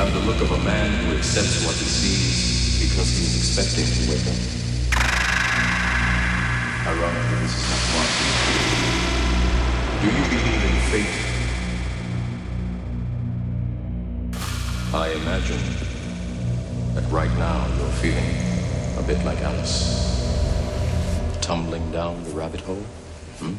You have the look of a man who accepts what he sees because he is expecting to wake up. Ironically, this is not truth. Do you believe in fate? I imagine that right now you're feeling a bit like Alice. Tumbling down the rabbit hole? Hmm?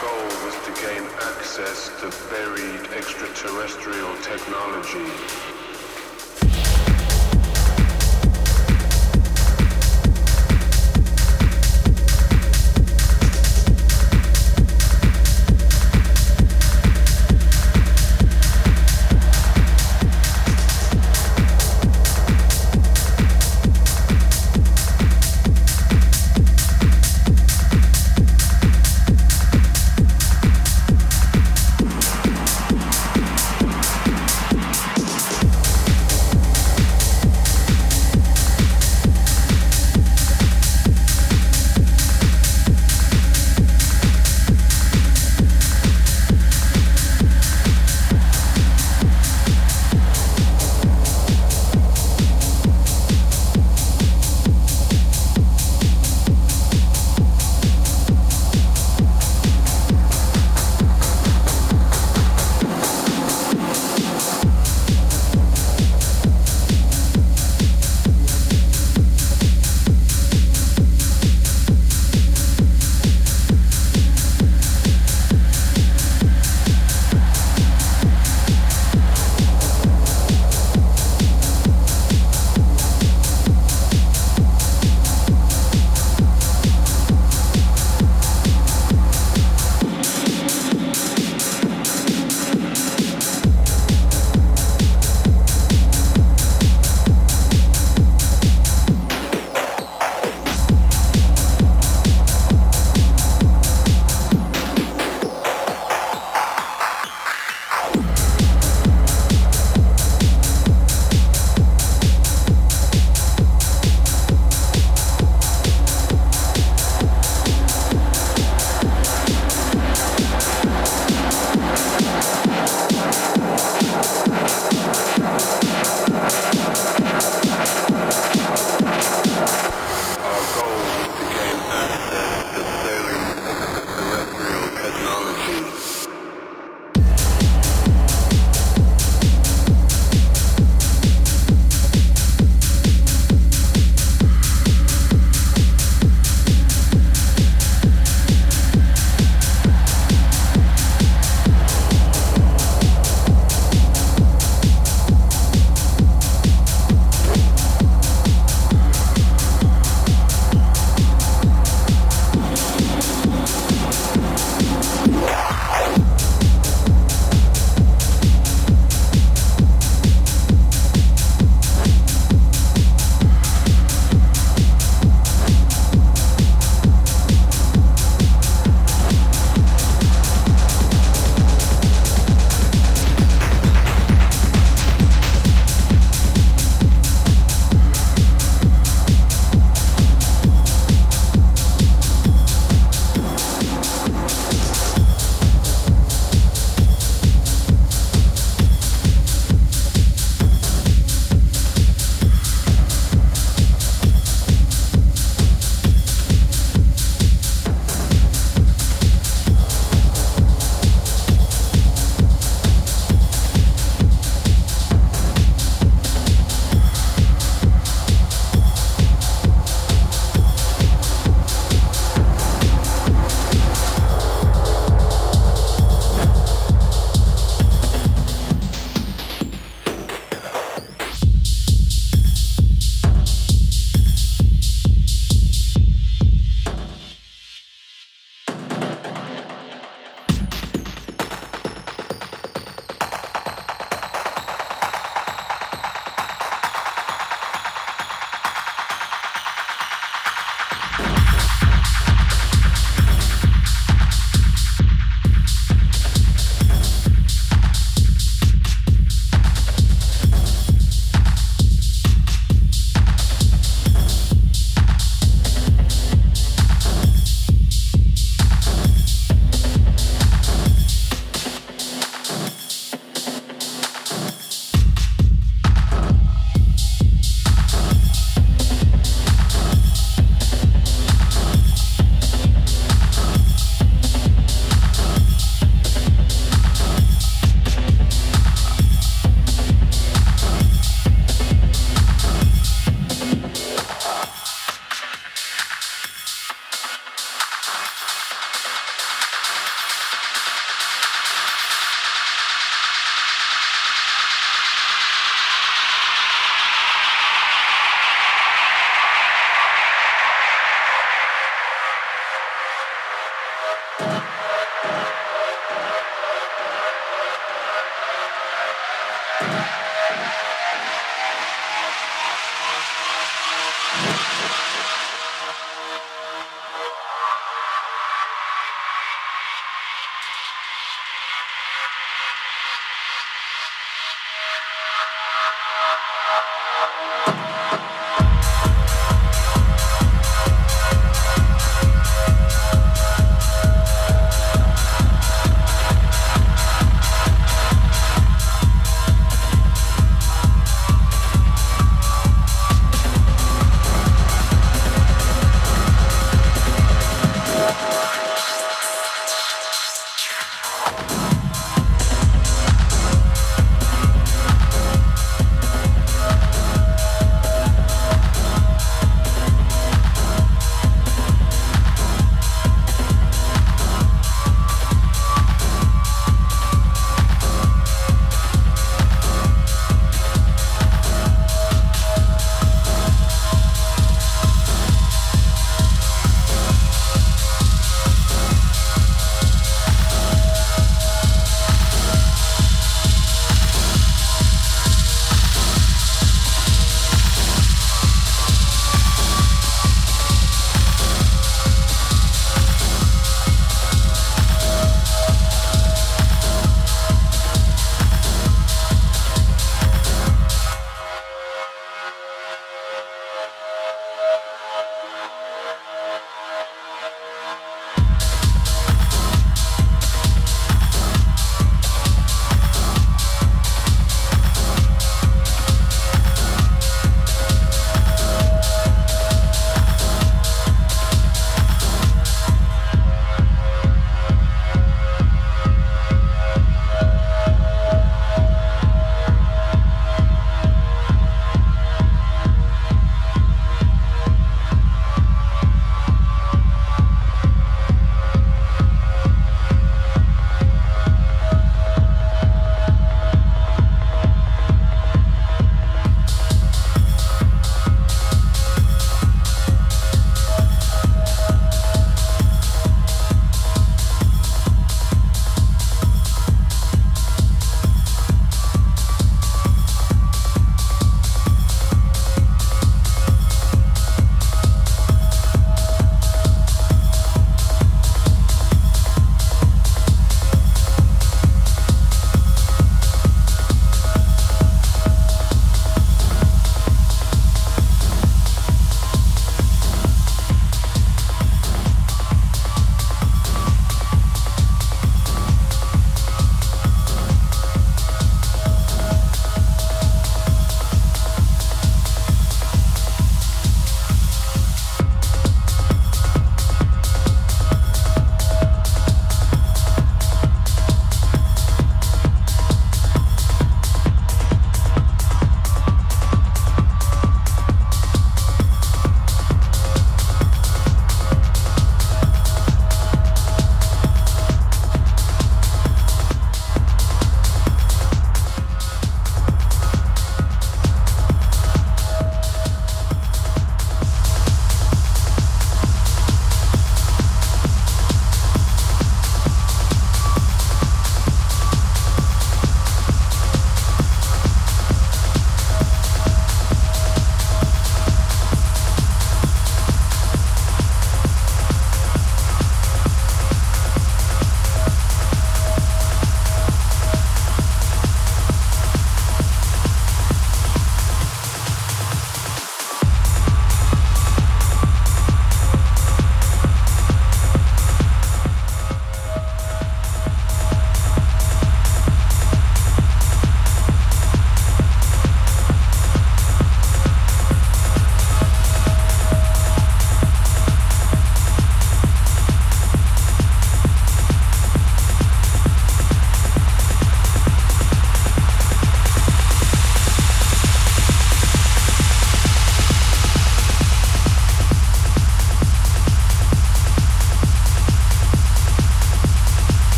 goal was to gain access to buried extraterrestrial technology.